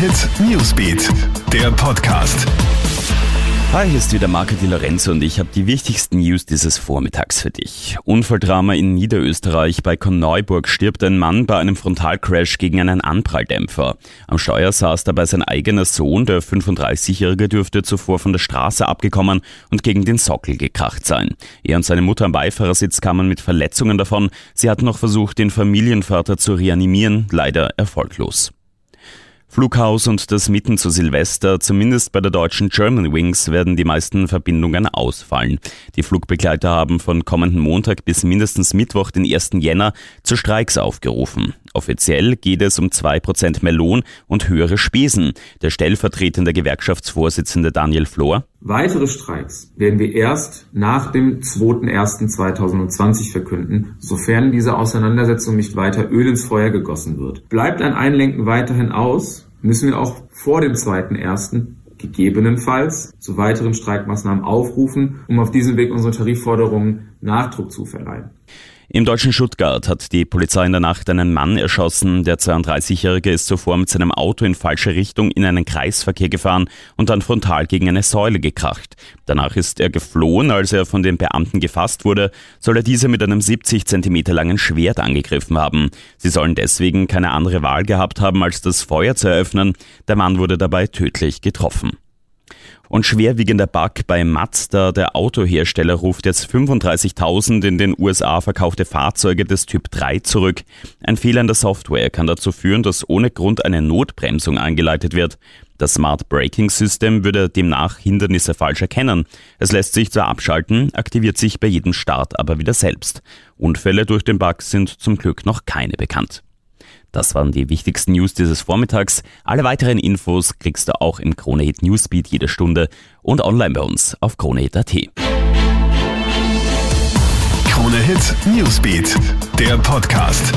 Hit Newsbeat, der Podcast. Hi, hier ist wieder Marco Di Lorenzo und ich habe die wichtigsten News dieses Vormittags für dich. Unfalldrama in Niederösterreich. Bei Korneuburg stirbt ein Mann bei einem Frontalcrash gegen einen Anpralldämpfer. Am Steuer saß dabei sein eigener Sohn, der 35-Jährige dürfte zuvor von der Straße abgekommen und gegen den Sockel gekracht sein. Er und seine Mutter am Beifahrersitz kamen mit Verletzungen davon. Sie hatten noch versucht, den Familienvater zu reanimieren, leider erfolglos. Flughaus und das Mitten zu Silvester, zumindest bei der deutschen German Wings, werden die meisten Verbindungen ausfallen. Die Flugbegleiter haben von kommenden Montag bis mindestens Mittwoch, den 1. Jänner, zu Streiks aufgerufen. Offiziell geht es um zwei Prozent mehr Lohn und höhere Spesen. Der stellvertretende Gewerkschaftsvorsitzende Daniel Flor. Weitere Streiks werden wir erst nach dem 2.1.2020 verkünden, sofern diese Auseinandersetzung nicht weiter Öl ins Feuer gegossen wird. Bleibt ein Einlenken weiterhin aus, müssen wir auch vor dem 2.1 gegebenenfalls zu weiteren Streikmaßnahmen aufrufen, um auf diesem Weg unsere Tarifforderungen Nachdruck zu verleihen. Im deutschen Stuttgart hat die Polizei in der Nacht einen Mann erschossen. Der 32-Jährige ist zuvor mit seinem Auto in falsche Richtung in einen Kreisverkehr gefahren und dann frontal gegen eine Säule gekracht. Danach ist er geflohen. Als er von den Beamten gefasst wurde, soll er diese mit einem 70 Zentimeter langen Schwert angegriffen haben. Sie sollen deswegen keine andere Wahl gehabt haben, als das Feuer zu eröffnen. Der Mann wurde dabei tödlich getroffen. Und schwerwiegender Bug bei Mazda, der Autohersteller, ruft jetzt 35.000 in den USA verkaufte Fahrzeuge des Typ 3 zurück. Ein Fehler in der Software kann dazu führen, dass ohne Grund eine Notbremsung eingeleitet wird. Das Smart Braking System würde demnach Hindernisse falsch erkennen. Es lässt sich zwar abschalten, aktiviert sich bei jedem Start aber wieder selbst. Unfälle durch den Bug sind zum Glück noch keine bekannt. Das waren die wichtigsten News dieses Vormittags. Alle weiteren Infos kriegst du auch im Kronehit Newsbeat jede Stunde und online bei uns auf kronehit.at. Kronehit Newsbeat, der Podcast.